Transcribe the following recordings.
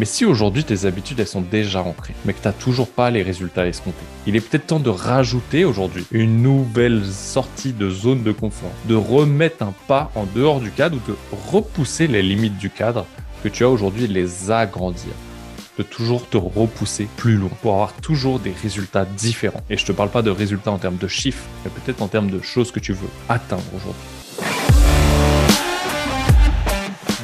Mais si aujourd'hui tes habitudes elles sont déjà rentrées, mais que tu n'as toujours pas les résultats escomptés, il est peut-être temps de rajouter aujourd'hui une nouvelle sortie de zone de confort, de remettre un pas en dehors du cadre ou de repousser les limites du cadre que tu as aujourd'hui, les agrandir de toujours te repousser plus loin pour avoir toujours des résultats différents. Et je te parle pas de résultats en termes de chiffres, mais peut-être en termes de choses que tu veux atteindre aujourd'hui.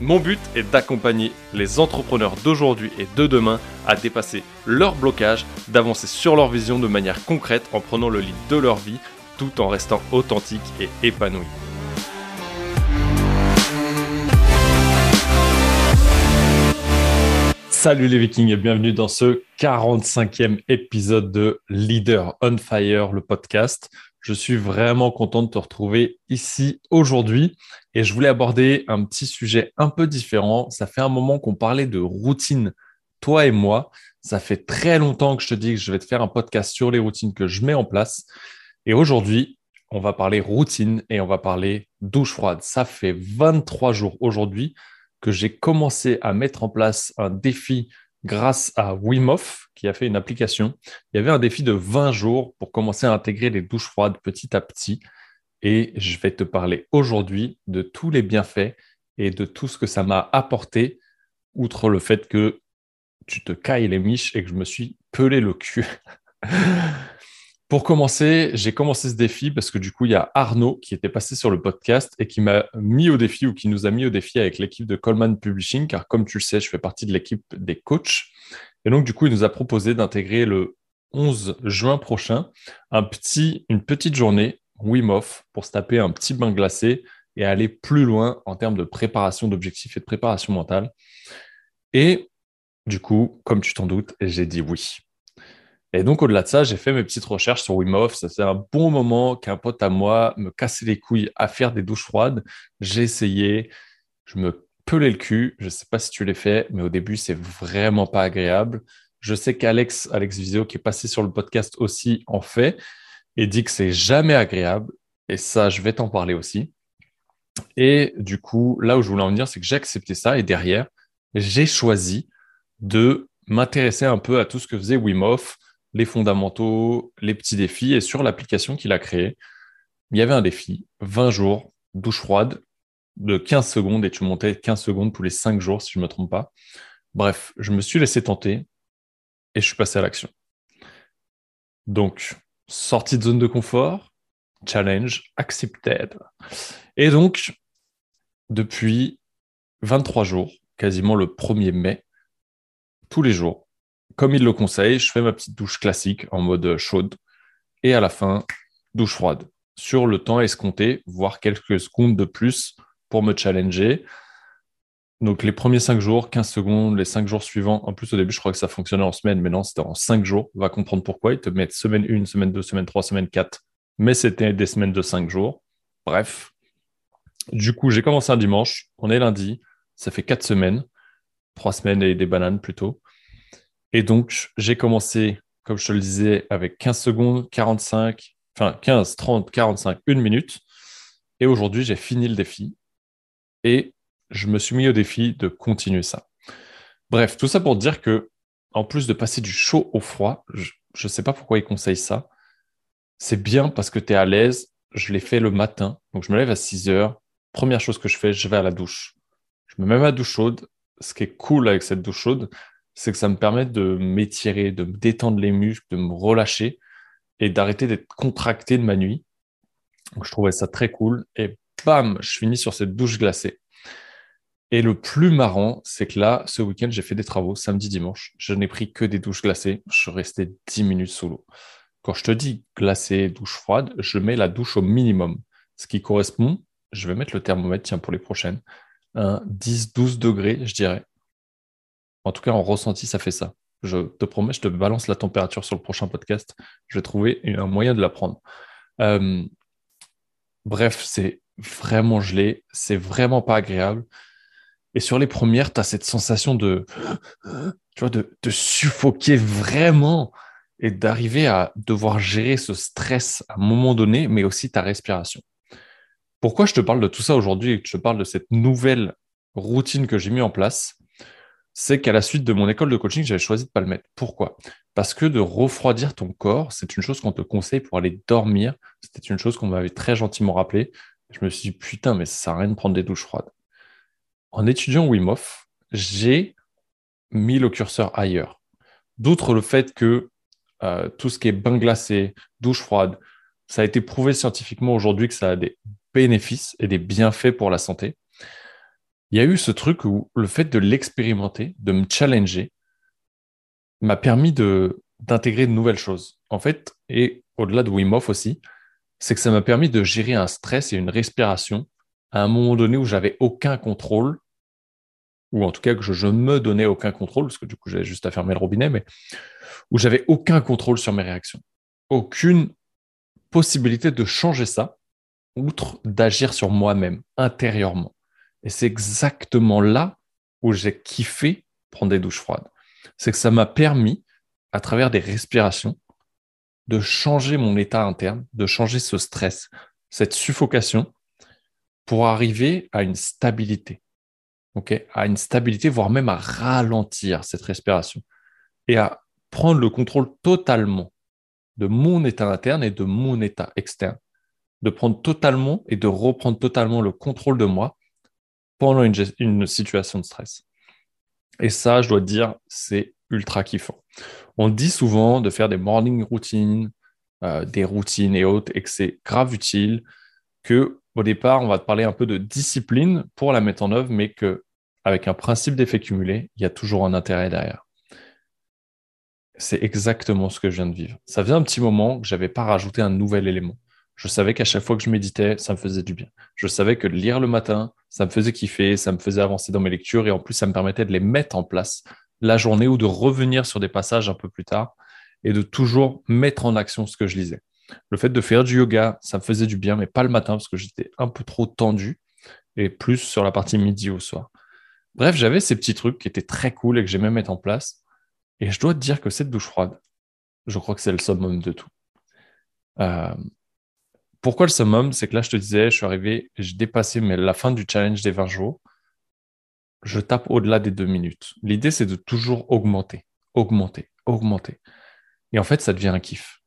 Mon but est d'accompagner les entrepreneurs d'aujourd'hui et de demain à dépasser leurs blocages, d'avancer sur leur vision de manière concrète en prenant le lead de leur vie tout en restant authentique et épanoui. Salut les vikings et bienvenue dans ce 45e épisode de Leader on Fire, le podcast. Je suis vraiment content de te retrouver ici aujourd'hui et je voulais aborder un petit sujet un peu différent. Ça fait un moment qu'on parlait de routine, toi et moi. Ça fait très longtemps que je te dis que je vais te faire un podcast sur les routines que je mets en place. Et aujourd'hui, on va parler routine et on va parler douche froide. Ça fait 23 jours aujourd'hui que j'ai commencé à mettre en place un défi grâce à Wim qui a fait une application. Il y avait un défi de 20 jours pour commencer à intégrer les douches froides petit à petit. Et je vais te parler aujourd'hui de tous les bienfaits et de tout ce que ça m'a apporté, outre le fait que tu te cailles les miches et que je me suis pelé le cul. Pour commencer, j'ai commencé ce défi parce que du coup, il y a Arnaud qui était passé sur le podcast et qui m'a mis au défi ou qui nous a mis au défi avec l'équipe de Coleman Publishing, car comme tu le sais, je fais partie de l'équipe des coachs. Et donc, du coup, il nous a proposé d'intégrer le 11 juin prochain un petit, une petite journée Wim Hof pour se taper un petit bain glacé et aller plus loin en termes de préparation d'objectifs et de préparation mentale. Et du coup, comme tu t'en doutes, j'ai dit oui. Et donc, au-delà de ça, j'ai fait mes petites recherches sur Wim Hof. Ça fait un bon moment qu'un pote à moi me cassait les couilles à faire des douches froides. J'ai essayé, je me pelais le cul. Je ne sais pas si tu l'as fait, mais au début, c'est vraiment pas agréable. Je sais qu'Alex, Alex Visio, qui est passé sur le podcast aussi, en fait et dit que c'est jamais agréable. Et ça, je vais t'en parler aussi. Et du coup, là où je voulais en venir, c'est que j'ai accepté ça et derrière, j'ai choisi de m'intéresser un peu à tout ce que faisait Wim les fondamentaux, les petits défis. Et sur l'application qu'il a créée, il y avait un défi, 20 jours, douche froide, de 15 secondes, et tu montais 15 secondes tous les 5 jours, si je ne me trompe pas. Bref, je me suis laissé tenter et je suis passé à l'action. Donc, sortie de zone de confort, challenge accepted. Et donc, depuis 23 jours, quasiment le 1er mai, tous les jours, comme il le conseille, je fais ma petite douche classique en mode chaude et à la fin, douche froide sur le temps escompté, voire quelques secondes de plus pour me challenger. Donc les premiers 5 jours, 15 secondes, les 5 jours suivants, en plus au début je crois que ça fonctionnait en semaine, mais non, c'était en 5 jours. On va comprendre pourquoi. Ils te mettent semaine 1, semaine 2, semaine 3, semaine 4, mais c'était des semaines de 5 jours. Bref. Du coup, j'ai commencé un dimanche, on est lundi, ça fait 4 semaines, 3 semaines et des bananes plutôt. Et donc, j'ai commencé, comme je te le disais, avec 15 secondes, 45, enfin 15, 30, 45, 1 minute. Et aujourd'hui, j'ai fini le défi. Et je me suis mis au défi de continuer ça. Bref, tout ça pour dire que, en plus de passer du chaud au froid, je ne sais pas pourquoi ils conseillent ça. C'est bien parce que tu es à l'aise. Je l'ai fait le matin. Donc, je me lève à 6 heures. Première chose que je fais, je vais à la douche. Je me mets ma douche chaude. Ce qui est cool avec cette douche chaude, c'est que ça me permet de m'étirer, de me détendre les muscles, de me relâcher et d'arrêter d'être contracté de ma nuit. Donc, je trouvais ça très cool. Et bam, je finis sur cette douche glacée. Et le plus marrant, c'est que là, ce week-end, j'ai fait des travaux samedi, dimanche. Je n'ai pris que des douches glacées. Je suis resté 10 minutes sous l'eau. Quand je te dis glacée, douche froide, je mets la douche au minimum. Ce qui correspond, je vais mettre le thermomètre, tiens, pour les prochaines, un 10-12 degrés, je dirais. En tout cas, en ressenti, ça fait ça. Je te promets, je te balance la température sur le prochain podcast. Je vais trouver un moyen de la prendre. Euh, bref, c'est vraiment gelé, c'est vraiment pas agréable. Et sur les premières, tu as cette sensation de, tu vois, de, de suffoquer vraiment et d'arriver à devoir gérer ce stress à un moment donné, mais aussi ta respiration. Pourquoi je te parle de tout ça aujourd'hui et que je te parle de cette nouvelle routine que j'ai mis en place? C'est qu'à la suite de mon école de coaching, j'avais choisi de ne pas le mettre. Pourquoi? Parce que de refroidir ton corps, c'est une chose qu'on te conseille pour aller dormir. C'était une chose qu'on m'avait très gentiment rappelé. Je me suis dit, putain, mais ça sert à rien de prendre des douches froides. En étudiant Wim j'ai mis le curseur ailleurs. D'outre le fait que euh, tout ce qui est bain glacé, douche froide, ça a été prouvé scientifiquement aujourd'hui que ça a des bénéfices et des bienfaits pour la santé. Il y a eu ce truc où le fait de l'expérimenter, de me challenger, m'a permis de d'intégrer de nouvelles choses. En fait, et au-delà de Wim aussi, c'est que ça m'a permis de gérer un stress et une respiration à un moment donné où j'avais aucun contrôle ou en tout cas que je, ne me donnais aucun contrôle, parce que du coup j'avais juste à fermer le robinet, mais où j'avais aucun contrôle sur mes réactions. Aucune possibilité de changer ça, outre d'agir sur moi-même, intérieurement. Et c'est exactement là où j'ai kiffé prendre des douches froides. C'est que ça m'a permis, à travers des respirations, de changer mon état interne, de changer ce stress, cette suffocation, pour arriver à une stabilité à une stabilité, voire même à ralentir cette respiration et à prendre le contrôle totalement de mon état interne et de mon état externe. De prendre totalement et de reprendre totalement le contrôle de moi pendant une, situation de stress. Et ça, je dois dire, c'est ultra kiffant. On dit souvent de faire des morning routines, euh, des routines et autres, et que c'est grave utile, que au départ, on va te parler un peu de discipline pour la mettre en œuvre, mais que avec un principe d'effet cumulé, il y a toujours un intérêt derrière. C'est exactement ce que je viens de vivre. Ça faisait un petit moment que je n'avais pas rajouté un nouvel élément. Je savais qu'à chaque fois que je méditais, ça me faisait du bien. Je savais que lire le matin, ça me faisait kiffer, ça me faisait avancer dans mes lectures et en plus, ça me permettait de les mettre en place la journée ou de revenir sur des passages un peu plus tard et de toujours mettre en action ce que je lisais. Le fait de faire du yoga, ça me faisait du bien, mais pas le matin parce que j'étais un peu trop tendu et plus sur la partie midi au soir. Bref, j'avais ces petits trucs qui étaient très cool et que j'aimais mettre en place. Et je dois te dire que cette douche froide, je crois que c'est le summum de tout. Euh, pourquoi le summum? C'est que là, je te disais, je suis arrivé, j'ai dépassé mais la fin du challenge des 20 jours. Je tape au-delà des deux minutes. L'idée, c'est de toujours augmenter, augmenter, augmenter. Et en fait, ça devient un kiff.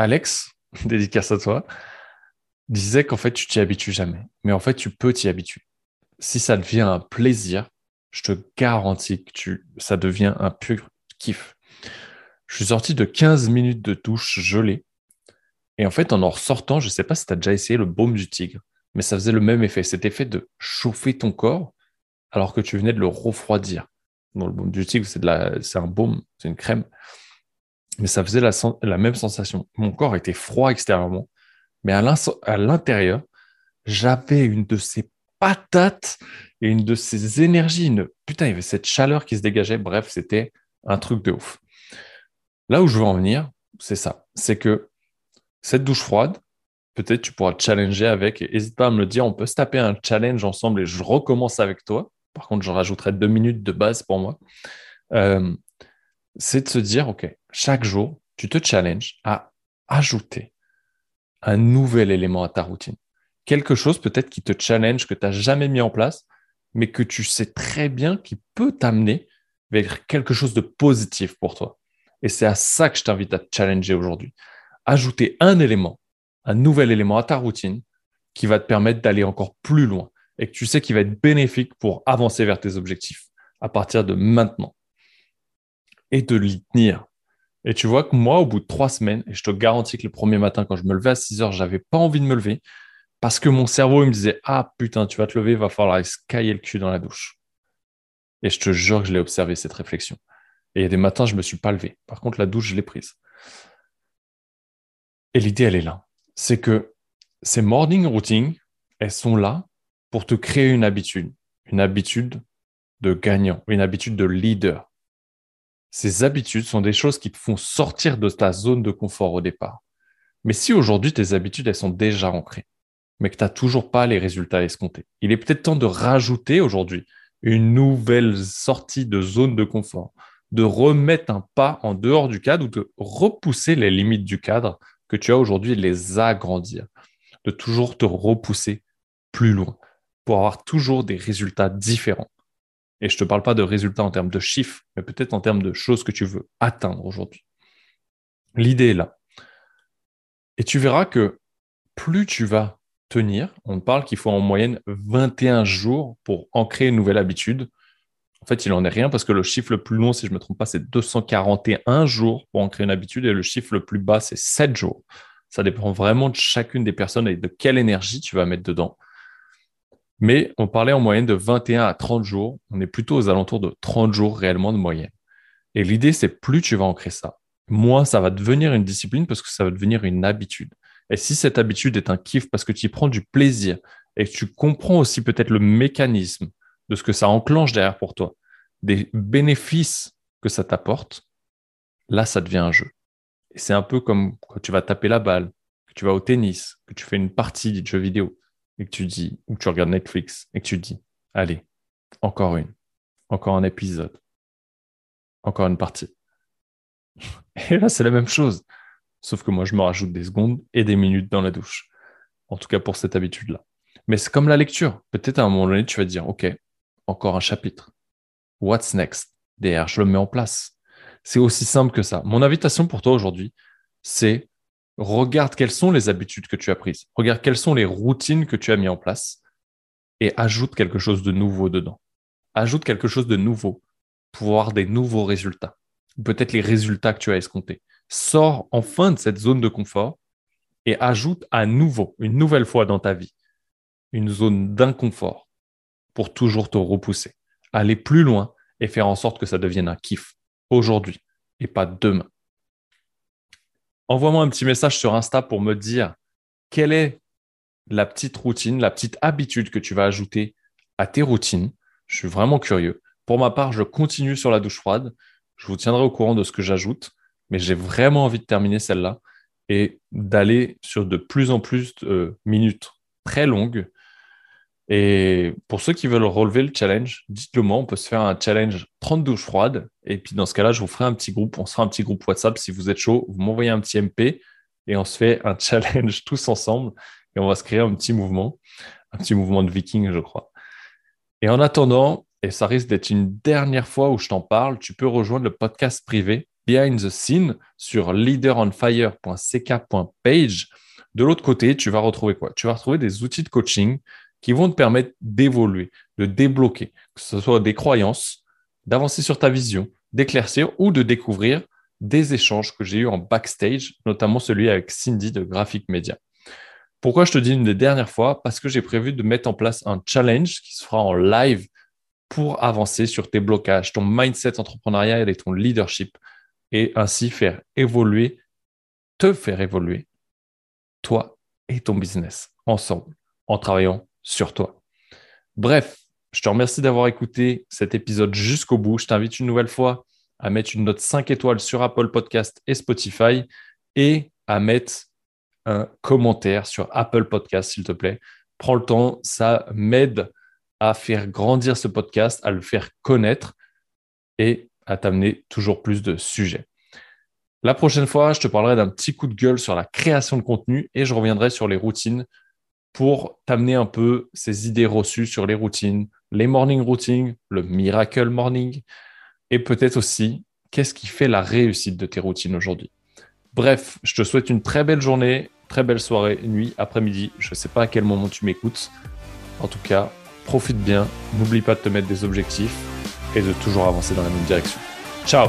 Alex, dédicace à toi, disait qu'en fait, tu t'y habitues jamais. Mais en fait, tu peux t'y habituer si ça devient un plaisir, je te garantis que ça devient un pur kiff. Je suis sorti de 15 minutes de douche gelée. Et en fait, en en ressortant, je ne sais pas si tu as déjà essayé le baume du tigre, mais ça faisait le même effet. Cet effet de chauffer ton corps alors que tu venais de le refroidir. le baume du tigre, c'est, un baume, c'est une crème. Mais ça faisait la, même sensation. Mon corps était froid extérieurement, mais à l'intérieur, j'avais une de ces patate et une de ces énergies, une... putain, il y avait cette chaleur qui se dégageait. Bref, c'était un truc de ouf. Là où je veux en venir, c'est ça. C'est que cette douche froide, peut-être tu pourras te challenger avec, n'hésite pas à me le dire, on peut se taper un challenge ensemble et je recommence avec toi. Par contre, je rajouterai deux minutes de base pour moi. Euh, c'est de se dire, OK, chaque jour, tu te challenges à ajouter un nouvel élément à ta routine quelque chose peut-être qui te challenge, que tu n'as jamais mis en place, mais que tu sais très bien qui peut t'amener vers quelque chose de positif pour toi. Et c'est à ça que je t'invite à te challenger aujourd'hui. Ajouter un élément, un nouvel élément à ta routine qui va te permettre d'aller encore plus loin et que tu sais qu'il va être bénéfique pour avancer vers tes objectifs à partir de maintenant et de l'y tenir. Et tu vois que moi, au bout de trois semaines, et je te garantis que le premier matin, quand je me levais à 6 heures, j'avais pas envie de me lever parce que mon cerveau, me disait Ah putain, tu vas te lever, il va falloir se cailler le cul dans la douche. Et je te jure que je l'ai observé, cette réflexion. Et il y a des matins, je me suis pas levé. Par contre, la douche, je l'ai prise. Et l'idée, elle est là. C'est que ces morning routines, elles sont là pour te créer une habitude. Une habitude de gagnant, une habitude de leader. Ces habitudes sont des choses qui te font sortir de ta zone de confort au départ. Mais si aujourd'hui tes habitudes, elles sont déjà ancrées, mais que tu n'as toujours pas les résultats escomptés, il est peut-être temps de rajouter aujourd'hui une nouvelle sortie de zone de confort, de remettre un pas en dehors du cadre ou de repousser les limites du cadre que tu as aujourd'hui les agrandir, de toujours te repousser plus loin pour avoir toujours des résultats différents. Et je ne te parle pas de résultats en termes de chiffres, mais peut-être en termes de choses que tu veux atteindre aujourd'hui. L'idée est là. Et tu verras que plus tu vas tenir, on parle qu'il faut en moyenne 21 jours pour ancrer une nouvelle habitude. En fait, il n'en est rien parce que le chiffre le plus long, si je ne me trompe pas, c'est 241 jours pour ancrer une habitude et le chiffre le plus bas, c'est 7 jours. Ça dépend vraiment de chacune des personnes et de quelle énergie tu vas mettre dedans. Mais on parlait en moyenne de 21 à 30 jours. On est plutôt aux alentours de 30 jours réellement de moyenne. Et l'idée, c'est plus tu vas ancrer ça, moins ça va devenir une discipline parce que ça va devenir une habitude. Et si cette habitude est un kiff parce que tu y prends du plaisir et que tu comprends aussi peut-être le mécanisme de ce que ça enclenche derrière pour toi, des bénéfices que ça t'apporte, là, ça devient un jeu. Et c'est un peu comme quand tu vas taper la balle, que tu vas au tennis, que tu fais une partie de jeu vidéo et que tu dis, ou que tu regardes Netflix et que tu dis, allez, encore une, encore un épisode, encore une partie. Et là, c'est la même chose. Sauf que moi, je me rajoute des secondes et des minutes dans la douche. En tout cas, pour cette habitude-là. Mais c'est comme la lecture. Peut-être à un moment donné, tu vas te dire, OK, encore un chapitre. What's next? Derrière, je le mets en place. C'est aussi simple que ça. Mon invitation pour toi aujourd'hui, c'est regarde quelles sont les habitudes que tu as prises. Regarde quelles sont les routines que tu as mis en place et ajoute quelque chose de nouveau dedans. Ajoute quelque chose de nouveau pour avoir des nouveaux résultats. Peut-être les résultats que tu as escomptés. Sors enfin de cette zone de confort et ajoute à nouveau, une nouvelle fois dans ta vie, une zone d'inconfort pour toujours te repousser, aller plus loin et faire en sorte que ça devienne un kiff aujourd'hui et pas demain envoie-moi un petit message sur Insta pour me dire quelle est la petite routine, la petite habitude que tu vas ajouter à tes routines. Je suis vraiment curieux. Pour ma part, je continue sur la douche froide. Je vous tiendrai au courant de ce que j'ajoute, mais j'ai vraiment envie de terminer celle-là et d'aller sur de plus en plus de minutes très longues et pour ceux qui veulent relever le challenge, dites-le moi, on peut se faire un challenge 30 douches froides. Et puis dans ce cas-là, je vous ferai un petit groupe. On sera un petit groupe WhatsApp. Si vous êtes chaud, vous m'envoyez un petit MP et on se fait un challenge tous ensemble. Et on va se créer un petit mouvement, un petit mouvement de viking, je crois. Et en attendant, et ça risque d'être une dernière fois où je t'en parle, tu peux rejoindre le podcast privé Behind the Scene sur leaderonfire.ck.page. De l'autre côté, tu vas retrouver quoi? Tu vas retrouver des outils de coaching qui vont te permettre d'évoluer, de débloquer, que ce soit des croyances, d'avancer sur ta vision, d'éclaircir ou de découvrir des échanges que j'ai eus en backstage, notamment celui avec Cindy de Graphic Media. Pourquoi je te dis une des dernières fois? Parce que j'ai prévu de mettre en place un challenge qui se fera en live pour avancer sur tes blocages, ton mindset entrepreneurial et ton leadership, et ainsi faire évoluer, te faire évoluer, toi et ton business ensemble, en travaillant sur toi. Bref, je te remercie d'avoir écouté cet épisode jusqu'au bout. Je t'invite une nouvelle fois à mettre une note 5 étoiles sur Apple Podcast et Spotify et à mettre un commentaire sur Apple Podcast, s'il te plaît. Prends le temps, ça m'aide à faire grandir ce podcast, à le faire connaître et à t'amener toujours plus de sujets. La prochaine fois, je te parlerai d'un petit coup de gueule sur la création de contenu et je reviendrai sur les routines pour t'amener un peu ces idées reçues sur les routines, les morning routines, le miracle morning, et peut-être aussi qu'est-ce qui fait la réussite de tes routines aujourd'hui? Bref, je te souhaite une très belle journée, très belle soirée, nuit, après-midi. Je ne sais pas à quel moment tu m'écoutes. En tout cas, profite bien, n'oublie pas de te mettre des objectifs et de toujours avancer dans la même direction. Ciao